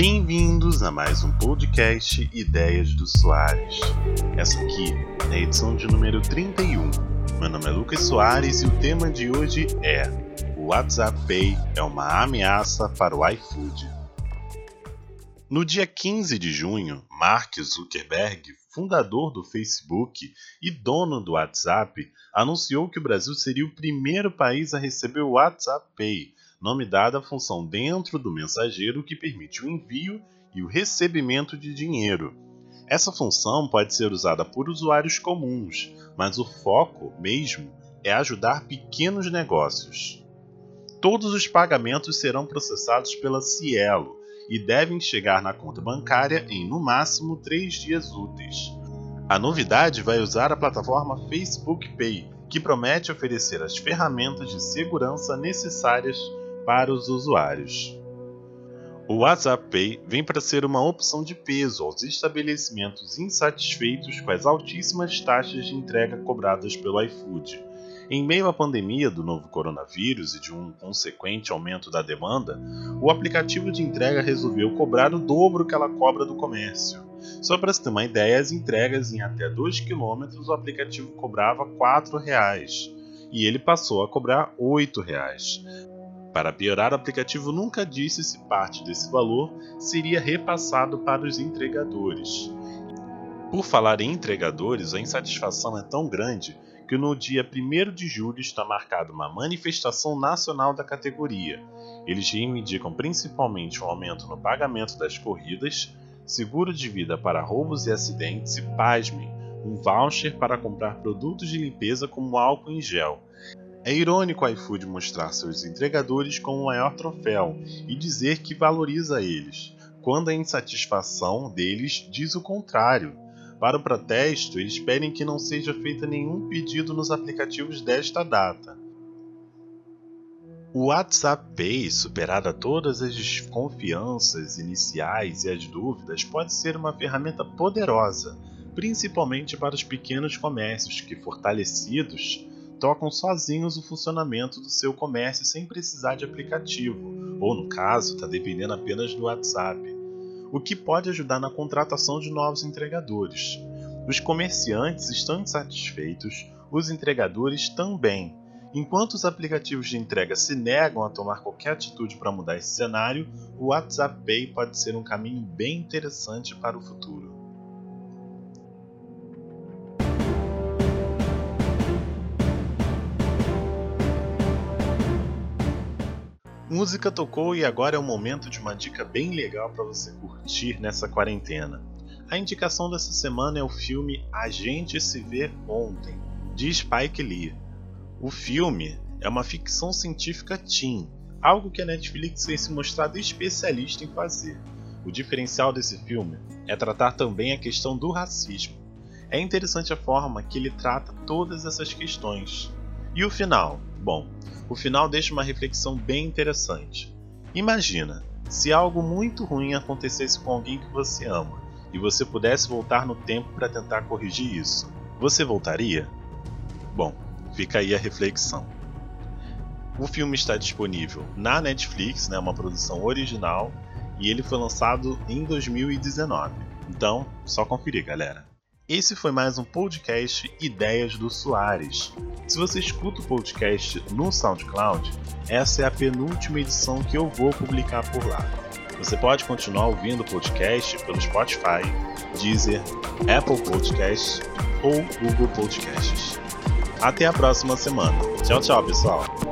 Bem-vindos a mais um podcast Ideias do Soares. Essa aqui é a edição de número 31. Meu nome é Lucas Soares e o tema de hoje é: O WhatsApp Pay é uma ameaça para o iFood. No dia 15 de junho, Mark Zuckerberg, fundador do Facebook e dono do WhatsApp, anunciou que o Brasil seria o primeiro país a receber o WhatsApp Pay, nome dado à função dentro do mensageiro que permite o envio e o recebimento de dinheiro. Essa função pode ser usada por usuários comuns, mas o foco mesmo é ajudar pequenos negócios. Todos os pagamentos serão processados pela Cielo e devem chegar na conta bancária em no máximo três dias úteis. A novidade vai usar a plataforma Facebook Pay, que promete oferecer as ferramentas de segurança necessárias para os usuários. O WhatsApp Pay vem para ser uma opção de peso aos estabelecimentos insatisfeitos com as altíssimas taxas de entrega cobradas pelo iFood. Em meio à pandemia do novo coronavírus e de um consequente aumento da demanda, o aplicativo de entrega resolveu cobrar o dobro que ela cobra do comércio. Só para se ter uma ideia, as entregas em até 2 km o aplicativo cobrava R$ 4,00 e ele passou a cobrar R$ 8,00. Para piorar, o aplicativo nunca disse se parte desse valor seria repassado para os entregadores. Por falar em entregadores, a insatisfação é tão grande que no dia 1 de julho está marcada uma manifestação nacional da categoria. Eles reivindicam principalmente um aumento no pagamento das corridas, seguro de vida para roubos e acidentes e, pasmem, um voucher para comprar produtos de limpeza como álcool em gel. É irônico o iFood mostrar seus entregadores como o maior troféu e dizer que valoriza eles, quando a insatisfação deles diz o contrário. Para o protesto, eles pedem que não seja feito nenhum pedido nos aplicativos desta data. O WhatsApp Pay, superada todas as desconfianças iniciais e as dúvidas, pode ser uma ferramenta poderosa, principalmente para os pequenos comércios que, fortalecidos, tocam sozinhos o funcionamento do seu comércio sem precisar de aplicativo, ou no caso, está dependendo apenas do WhatsApp, o que pode ajudar na contratação de novos entregadores. Os comerciantes estão insatisfeitos, os entregadores também. Enquanto os aplicativos de entrega se negam a tomar qualquer atitude para mudar esse cenário, o WhatsApp Pay pode ser um caminho bem interessante para o futuro. Música tocou e agora é o momento de uma dica bem legal para você curtir nessa quarentena. A indicação dessa semana é o filme A Gente Se Vê Ontem, de Spike Lee. O filme é uma ficção científica teen, algo que a Netflix tem se mostrado especialista em fazer. O diferencial desse filme é tratar também a questão do racismo. É interessante a forma que ele trata todas essas questões. E o final? Bom, o final deixa uma reflexão bem interessante. Imagina se algo muito ruim acontecesse com alguém que você ama e você pudesse voltar no tempo para tentar corrigir isso. Você voltaria? Bom, fica aí a reflexão. O filme está disponível na Netflix, né, uma produção original, e ele foi lançado em 2019. Então, só conferir, galera. Esse foi mais um podcast Ideias do Soares. Se você escuta o podcast no SoundCloud, essa é a penúltima edição que eu vou publicar por lá. Você pode continuar ouvindo o podcast pelo Spotify, Deezer, Apple Podcasts ou Google Podcasts. Até a próxima semana. Tchau, tchau, pessoal.